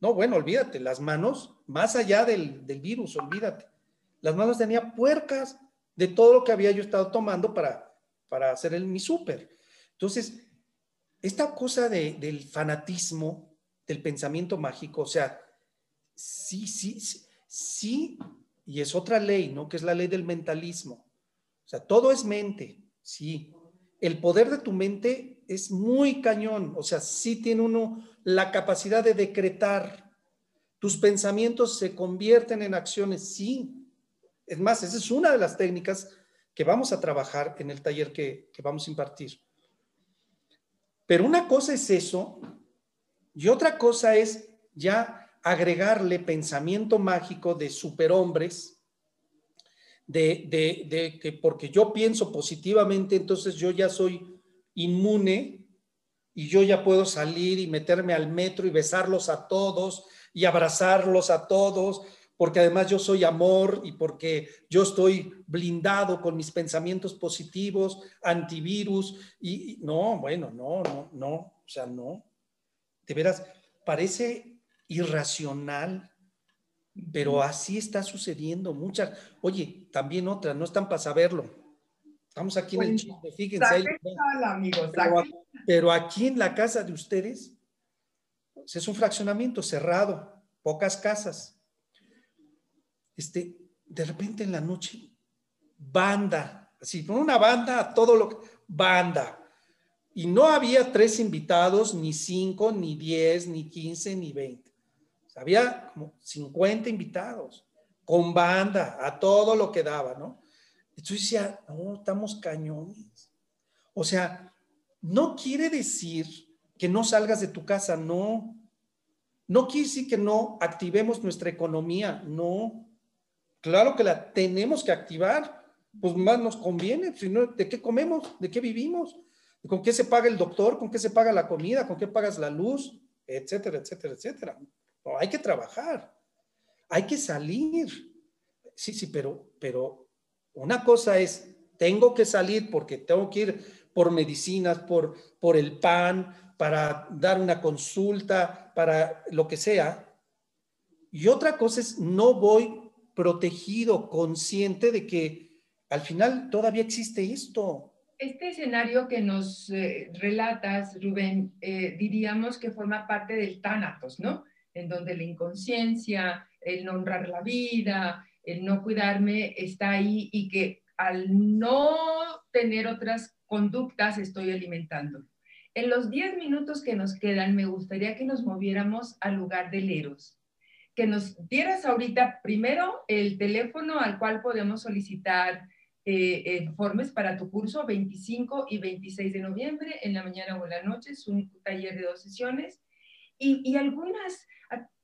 no, bueno, olvídate, las manos, más allá del, virus, olvídate. Las manos tenía puercas de todo lo que había yo estado tomando para, para hacer el, mi súper. Entonces, esta cosa del fanatismo, del pensamiento mágico, o sea, sí, sí, sí sí, y es otra ley, ¿no? Que es la ley del mentalismo. O sea, todo es mente, sí. El poder de tu mente es muy cañón, o sea, sí tiene uno la capacidad de decretar. Tus pensamientos se convierten en acciones, sí. Es más, esa es una de las técnicas que vamos a trabajar en el taller que, vamos a impartir. Pero una cosa es eso y otra cosa es ya agregarle pensamiento mágico de superhombres, de, que porque yo pienso positivamente, entonces yo ya soy inmune y yo ya puedo salir y meterme al metro y besarlos a todos y abrazarlos a todos, porque además yo soy amor y porque yo estoy blindado con mis pensamientos positivos, antivirus, y, no, bueno, no, no, no, o sea, no. De veras, parece irracional, pero así está sucediendo muchas. Oye, también otra, no están para saberlo. Estamos aquí en el chisme, fíjense. pero aquí en la casa de ustedes es un fraccionamiento cerrado, pocas casas este, de repente en la noche, banda, así, con una banda, todo lo que, banda. Y no había tres invitados, ni cinco, ni diez, ni quince, ni veinte. había como cincuenta invitados, con banda, a todo lo que daba, ¿no? Entonces decía, no, estamos cañones. O sea, no quiere decir que no salgas de tu casa, no. No quiere decir que no activemos nuestra economía, no. Claro que la tenemos que activar, pues más nos conviene, si no, ¿de qué comemos? ¿De qué vivimos? ¿Con qué se paga el doctor? ¿Con qué se paga la comida? ¿Con qué pagas la luz? Etcétera, etcétera, etcétera. Hay que trabajar, hay que salir. Sí, sí, pero, pero una cosa es, tengo que salir porque tengo que ir por medicinas, por, por el pan, para dar una consulta, para lo que sea. Y otra cosa es, no voy protegido, consciente de que al final todavía existe esto. Este escenario que nos eh, relatas, Rubén, eh, diríamos que forma parte del tánatos, ¿no? En donde la inconsciencia, el no honrar la vida, el no cuidarme está ahí y que al no tener otras conductas estoy alimentando. En los 10 minutos que nos quedan, me gustaría que nos moviéramos al lugar del Eros que nos dieras ahorita primero el teléfono al cual podemos solicitar eh, informes para tu curso 25 y 26 de noviembre, en la mañana o en la noche, es un taller de dos sesiones, y, y algunas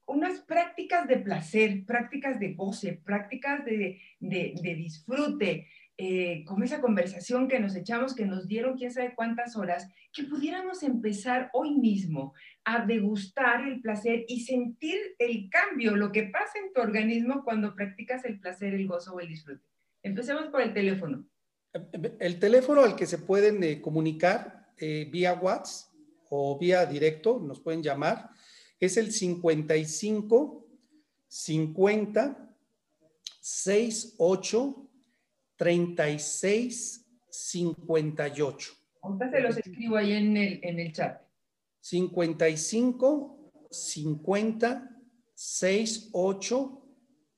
unas prácticas de placer, prácticas de goce, prácticas de, de, de disfrute, eh, como esa conversación que nos echamos, que nos dieron quién sabe cuántas horas, que pudiéramos empezar hoy mismo a degustar el placer y sentir el cambio, lo que pasa en tu organismo cuando practicas el placer, el gozo o el disfrute. Empecemos por el teléfono. El teléfono al que se pueden eh, comunicar eh, vía WhatsApp o vía directo, nos pueden llamar, es el 55 50 68 3658. Ahorita se los escribo ahí en el, en el chat. 55 50 68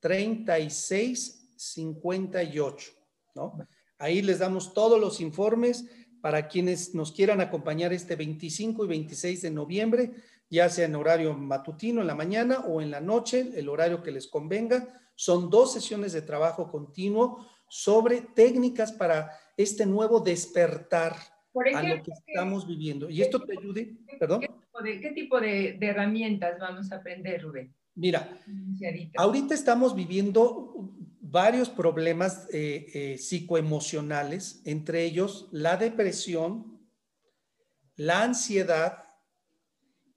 36 58, ¿no? Ahí les damos todos los informes para quienes nos quieran acompañar este 25 y 26 de noviembre, ya sea en horario matutino en la mañana o en la noche, el horario que les convenga. Son dos sesiones de trabajo continuo sobre técnicas para este nuevo despertar a lo que estamos viviendo. Y esto te ayude, perdón. ¿Qué tipo de, herramientas vamos a aprender, Rubén? Mira, ahorita estamos viviendo varios problemas eh, eh, psicoemocionales, entre ellos la depresión, la ansiedad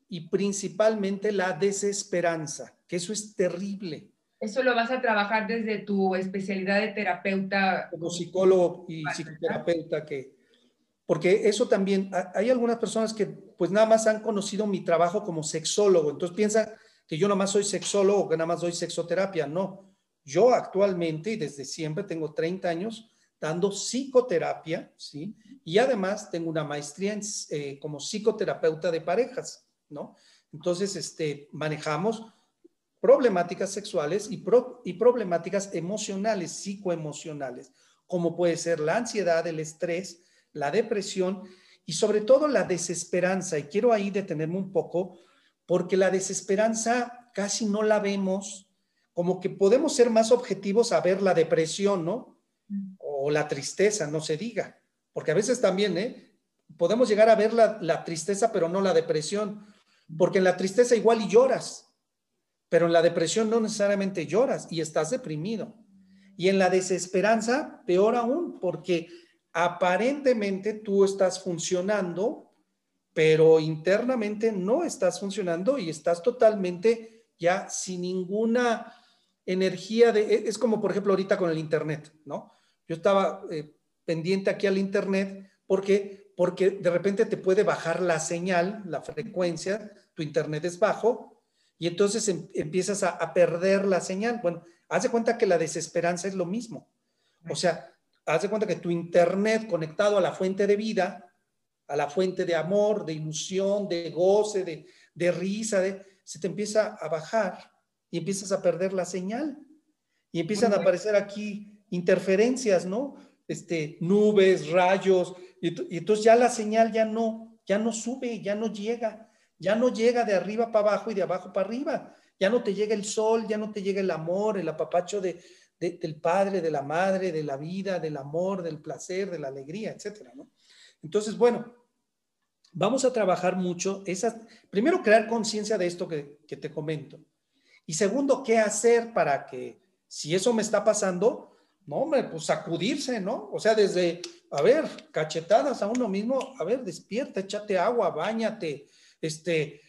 y principalmente la desesperanza, que eso es terrible. Eso lo vas a trabajar desde tu especialidad de terapeuta. Como psicólogo y psicoterapeuta que, porque eso también, hay algunas personas que pues nada más han conocido mi trabajo como sexólogo, entonces piensan que yo nada más soy sexólogo, que nada más doy sexoterapia, no. Yo actualmente y desde siempre tengo 30 años dando psicoterapia, ¿sí? Y además tengo una maestría en, eh, como psicoterapeuta de parejas, ¿no? Entonces, este, manejamos problemáticas sexuales y, y problemáticas emocionales, psicoemocionales, como puede ser la ansiedad, el estrés, la depresión y sobre todo la desesperanza. Y quiero ahí detenerme un poco porque la desesperanza casi no la vemos, como que podemos ser más objetivos a ver la depresión, ¿no? O la tristeza, no se diga. Porque a veces también, ¿eh? Podemos llegar a ver la, la tristeza, pero no la depresión. Porque en la tristeza igual y lloras, pero en la depresión no necesariamente lloras y estás deprimido. Y en la desesperanza, peor aún, porque aparentemente tú estás funcionando, pero internamente no estás funcionando y estás totalmente ya sin ninguna energía de, e, es como por ejemplo ahorita con el Internet, ¿no? Yo estaba eh, pendiente aquí al Internet porque, porque de repente te puede bajar la señal, la frecuencia, tu Internet es bajo y entonces em, empiezas a, perder la señal. Bueno, haz de cuenta que la desesperanza es lo mismo. O sea, haz de cuenta que tu Internet conectado a la fuente de vida, a la fuente de amor, de ilusión, de goce, de, de risa, de, se te empieza a bajar y empiezas a perder la señal. Y empiezan a aparecer aquí interferencias, ¿no? Este, nubes, rayos, y, entonces ya la señal ya no, ya no sube, ya no llega, ya no llega de arriba para abajo y de abajo para arriba, ya no te llega el sol, ya no te llega el amor, el apapacho de, del padre, de la madre, de la vida, del amor, del placer, de la alegría, etcétera, ¿no? Entonces, bueno, vamos a trabajar mucho esas, primero crear conciencia de esto que, te comento. Y segundo, qué hacer para que si eso me está pasando, no, hombre, pues sacudirse, ¿no? O sea, desde, a ver, cachetadas a uno mismo, a ver, despierta, échate agua, bañate, este,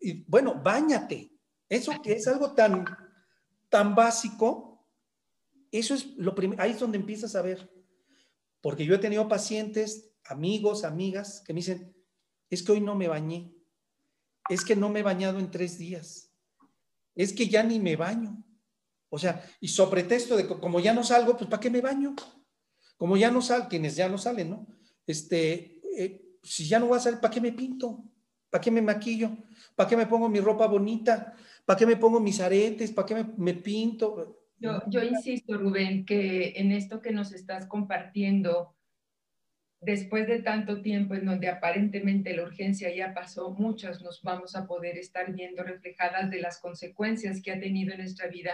y, bueno, bañate. Eso que es algo tan, tan básico, eso es lo primero, ahí es donde empiezas a ver. Porque yo he tenido pacientes, amigos, amigas, que me dicen, es que hoy no me bañé, es que no me he bañado en tres días, es que ya ni me baño. O sea, y sobre texto de como ya no salgo, pues ¿para qué me baño? Como ya no salen, quienes ya no salen, ¿no? Este, eh, si ya no voy a salir, ¿para qué me pinto? ¿Para qué me maquillo? ¿Para qué me pongo mi ropa bonita? ¿Para qué me pongo mis aretes? ¿Para qué me, pinto? Yo, yo insisto, Rubén, que en esto que nos estás compartiendo, después de tanto tiempo en donde aparentemente la urgencia ya pasó, muchas nos vamos a poder estar viendo reflejadas de las consecuencias que ha tenido en nuestra vida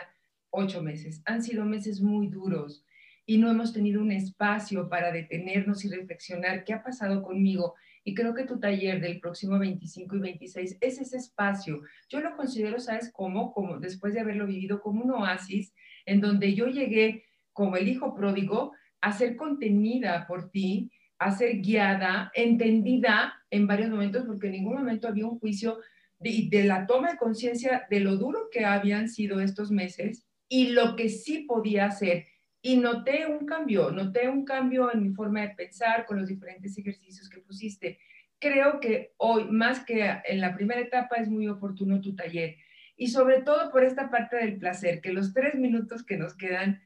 ocho meses. Han sido meses muy duros y no hemos tenido un espacio para detenernos y reflexionar qué ha pasado conmigo. Y creo que tu taller del próximo 25 y 26 es ese espacio. Yo lo considero, ¿sabes cómo? Como después de haberlo vivido como un oasis en donde yo llegué como el hijo pródigo a ser contenida por ti, a ser guiada, entendida en varios momentos, porque en ningún momento había un juicio de, de la toma de conciencia de lo duro que habían sido estos meses y lo que sí podía hacer. Y noté un cambio, noté un cambio en mi forma de pensar con los diferentes ejercicios que pusiste. Creo que hoy, más que en la primera etapa, es muy oportuno tu taller. Y sobre todo por esta parte del placer, que los tres minutos que nos quedan,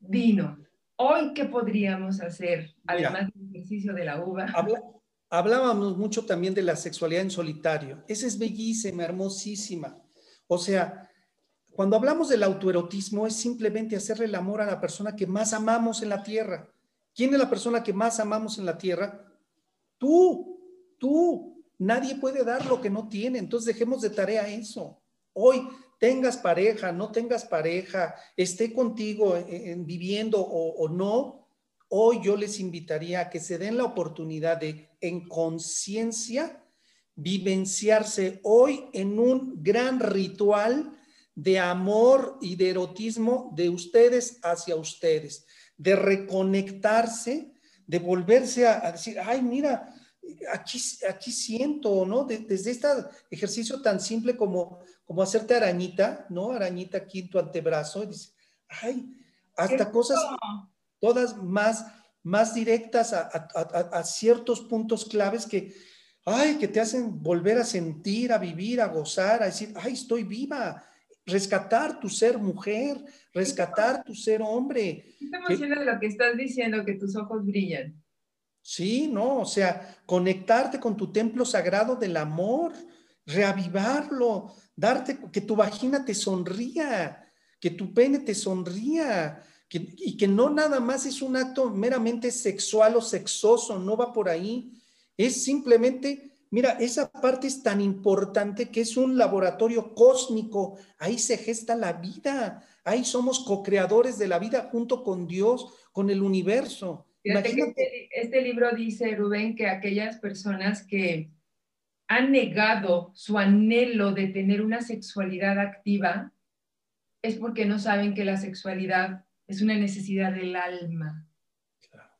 vino, Hoy, ¿qué podríamos hacer, además del ejercicio de la uva? hablábamos mucho también de la sexualidad en solitario. Esa es bellísima, hermosísima. O sea, cuando hablamos del autoerotismo es simplemente hacerle el amor a la persona que más amamos en la tierra. ¿Quién es la persona que más amamos en la tierra? Tú, tú. Nadie puede dar lo que no tiene. Entonces dejemos de tarea eso. Hoy tengas pareja, no tengas pareja, esté contigo en, viviendo o, no, hoy yo les invitaría a que se den la oportunidad de, en conciencia, vivenciarse hoy en un gran ritual de amor y de erotismo de ustedes hacia ustedes, de reconectarse, de volverse a, decir, ay, mira, aquí, aquí siento, ¿no? desde este ejercicio tan simple como como hacerte arañita, ¿no? Arañita aquí en tu antebrazo, y dices, ay, hasta cosas todas más, más directas a, ciertos puntos claves que, ay, que te hacen volver a sentir, a vivir, a gozar, a decir, ay, estoy viva, rescatar tu ser mujer, rescatar tu ser hombre. ¿Qué te emociona lo que estás diciendo, que tus ojos brillan? Sí, no, o sea, conectarte con tu templo sagrado del amor, reavivarlo, darte, que tu vagina te sonría, que tu pene te sonría, y que no nada más es un acto meramente sexual o sexoso, no va por ahí, es simplemente, mira, esa parte es tan importante que es un laboratorio cósmico, ahí se gesta la vida, ahí somos co-creadores de la vida junto con Dios, con el universo. Este, este libro dice, Rubén, que aquellas personas que han negado su anhelo de tener una sexualidad activa, es porque no saben que la sexualidad es una necesidad del alma. Claro,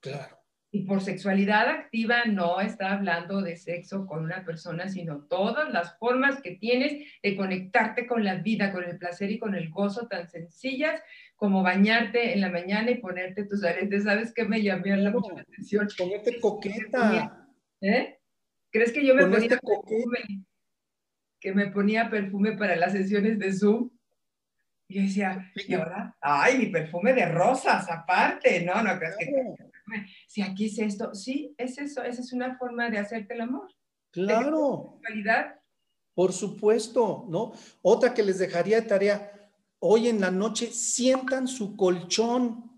claro. Y por sexualidad activa no está hablando de sexo con una persona, sino todas las formas que tienes de conectarte con la vida, con el placer y con el gozo tan sencillas como bañarte en la mañana y ponerte tus aretes. ¿Sabes qué me llamó mucho la atención? Ponerte coqueta. ¿Eh? ¿Crees que yo me ponía perfume? Que me ponía perfume para las sesiones de Zoom. Y yo decía, ¿y ahora? Ay, mi perfume de rosas, aparte. No, no crees que si aquí es esto, sí, es eso, esa es una forma de hacerte el amor. Claro. Calidad. Por supuesto, ¿no? Otra que les dejaría de tarea, hoy en la noche sientan su colchón.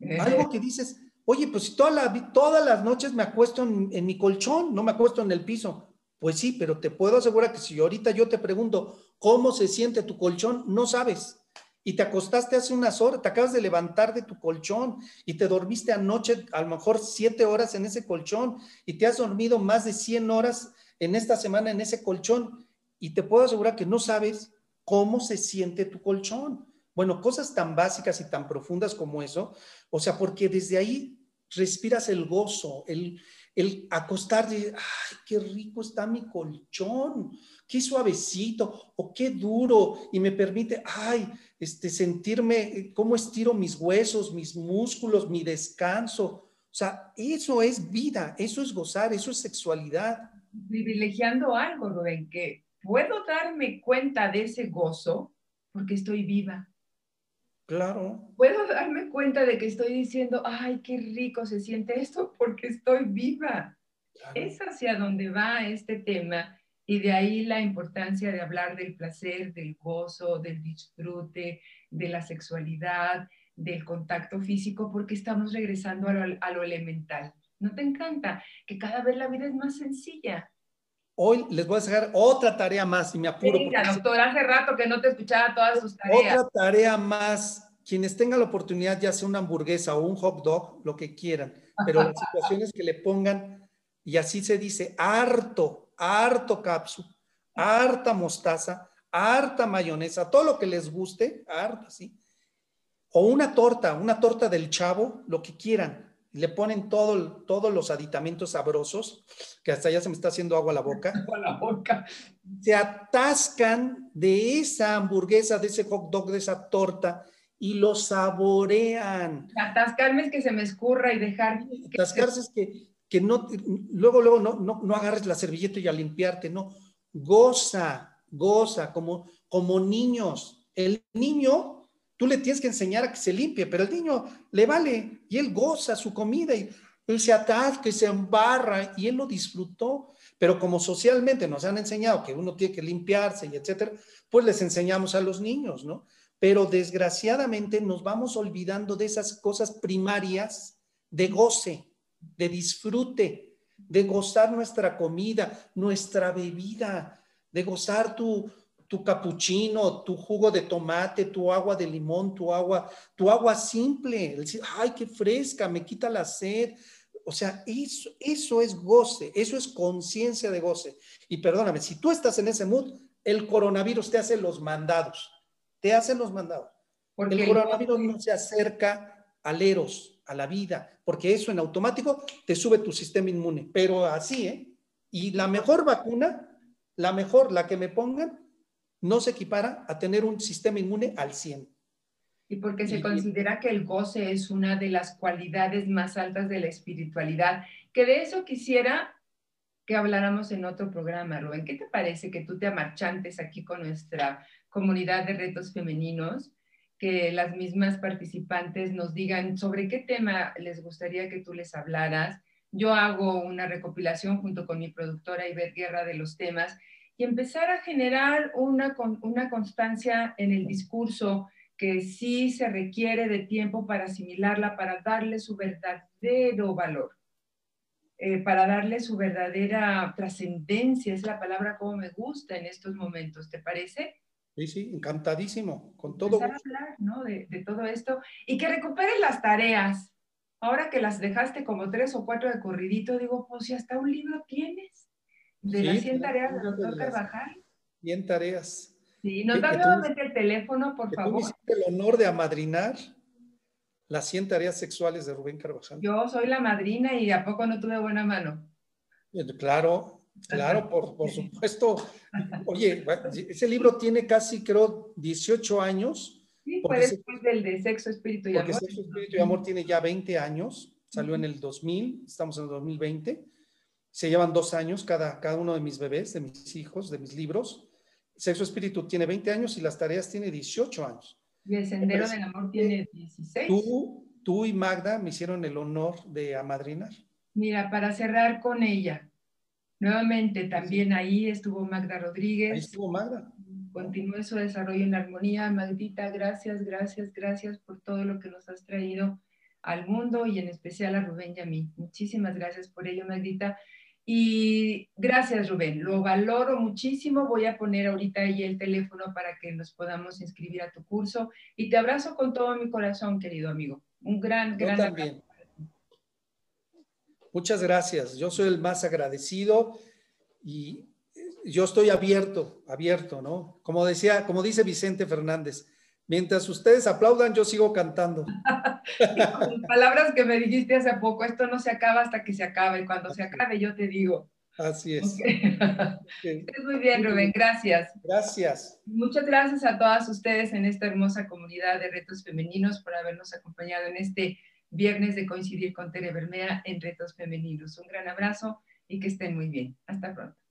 Eh. Algo que dices, oye, pues si toda la, todas las noches me acuesto en, en, mi colchón, no me acuesto en el piso. Pues sí, pero te puedo asegurar que si ahorita yo te pregunto cómo se siente tu colchón, no sabes y te acostaste hace unas horas, te acabas de levantar de tu colchón y te dormiste anoche a lo mejor siete horas en ese colchón y te has dormido más de 100 horas en esta semana en ese colchón y te puedo asegurar que no sabes cómo se siente tu colchón. Bueno, cosas tan básicas y tan profundas como eso, o sea, porque desde ahí respiras el gozo, el, el acostarte, ay, qué rico está mi colchón, qué suavecito o qué duro y me permite, ay, este, sentirme, eh, cómo estiro mis huesos, mis músculos, mi descanso. O sea, eso es vida, eso es gozar, eso es sexualidad. Privilegiando algo, Rubén, que puedo darme cuenta de ese gozo porque estoy viva. Claro. Puedo darme cuenta de que estoy diciendo, ay, qué rico se siente esto porque estoy viva. Es hacia donde va este tema y de ahí la importancia de hablar del placer, del gozo, del disfrute, de la sexualidad, del contacto físico, porque estamos regresando a lo, elemental. ¿No te encanta? Que cada vez la vida es más sencilla. Hoy les voy a dejar otra tarea más y me apuro. Mira, doctor, hace rato que no te escuchaba todas sus tareas. Otra tarea más. Quienes tengan la oportunidad, ya sea una hamburguesa o un hot dog, lo que quieran, pero las situaciones que le pongan, y así se dice, harto, harto capsu, harta mostaza, harta mayonesa, todo lo que les guste, harta, ¿sí? O una torta, una torta del chavo, lo que quieran. Le ponen todo, todos los aditamentos sabrosos, que hasta ya se me está haciendo agua a la boca. Agua la boca. Se atascan de esa hamburguesa, de ese hot dog, de esa torta, y lo saborean. Atascarme es que se me escurra y dejar. Atascarse es que que no, luego, luego no, no, no agarres la servilleta y a limpiarte, no, goza, goza, como, como niños. El niño, tú le tienes que enseñar a que se limpie, pero el niño le vale y él goza su comida y él se atasca y se embarra y él lo disfrutó. Pero como socialmente nos han enseñado que uno tiene que limpiarse y etcétera, pues les enseñamos a los niños, ¿no? Pero desgraciadamente nos vamos olvidando de esas cosas primarias de goce de disfrute, de gozar nuestra comida, nuestra bebida, de gozar tu, tu capuchino, tu jugo de tomate, tu agua de limón, tu agua, tu agua simple. Decir, ay, qué fresca, me quita la sed. O sea, eso, eso es goce, eso es conciencia de goce. Y perdóname, si tú estás en ese mood, el coronavirus te hace los mandados, te hace los mandados. Porque el coronavirus no se acerca al eros, a la vida, porque eso en automático te sube tu sistema inmune, pero así, ¿eh? Y la mejor vacuna, la mejor, la que me pongan, no se equipara a tener un sistema inmune al 100. Y porque se considera que el goce es una de las cualidades más altas de la espiritualidad, que de eso quisiera que habláramos en otro programa, Rubén. ¿Qué te parece que tú te amarchantes aquí con nuestra comunidad de retos femeninos? Que las mismas participantes nos digan sobre qué tema les gustaría que tú les hablaras. Yo hago una recopilación junto con mi productora Iber Guerra de los temas y empezar a generar una, una constancia en el discurso que sí se requiere de tiempo para asimilarla, para darle su verdadero valor, eh, para darle su verdadera trascendencia, es la palabra como me gusta en estos momentos, ¿te parece? Sí, sí, encantadísimo, con todo. Empezar a hablar, ¿no? De, de, todo esto y que recuperes las tareas. Ahora que las dejaste como tres o cuatro de corridito, digo, pues si hasta un libro tienes de las 100 tareas del doctor Carvajal. 100 tareas. Sí, nos da nuevamente el teléfono, por favor. Tú el honor de amadrinar las 100 tareas sexuales de Rubén Carvajal. Yo soy la madrina y ¿a poco no tuve buena mano? Eh, claro, claro, por, por supuesto. Oye, ese libro tiene casi, creo, 18 años. Sí, fue después del de Sexo, Espíritu y Amor. Porque Sexo, Espíritu y Amor tiene ya 20 años, salió en el 2000, estamos en el 2020. Se llevan dos años cada, cada uno de mis bebés, de mis hijos, de mis libros. Sexo Espíritu tiene 20 años y las tareas tiene 18 años. Y el Sendero del Amor tiene 16. Tú, tú y Magda me hicieron el honor de amadrinar. Mira, para cerrar con ella, nuevamente también ahí estuvo Magda Rodríguez. Ahí estuvo Magda. Continúe su desarrollo en armonía. Magdita, gracias, gracias, gracias por todo lo que nos has traído al mundo y en especial a Rubén y a mí. Muchísimas gracias por ello, Magdita. Y gracias, Rubén. Lo valoro muchísimo. Voy a poner ahorita ahí el teléfono para que nos podamos inscribir a tu curso. Y te abrazo con todo mi corazón, querido amigo. Un gran, Yo gran también. Muchas gracias. Yo soy el más agradecido y yo estoy abierto, abierto, ¿no? Como decía, como dice Vicente Fernández, Mientras ustedes aplaudan, yo sigo cantando. Palabras que me dijiste hace poco, esto no se acaba hasta que se acabe. Cuando se acabe, yo te digo. Así es. Muy bien, Rubén, gracias. Gracias. Muchas gracias a todas ustedes en esta hermosa comunidad de retos femeninos por habernos acompañado en este viernes de coincidir con Tere Bermea en Retos Femeninos. Un gran abrazo y que estén muy bien. Hasta pronto.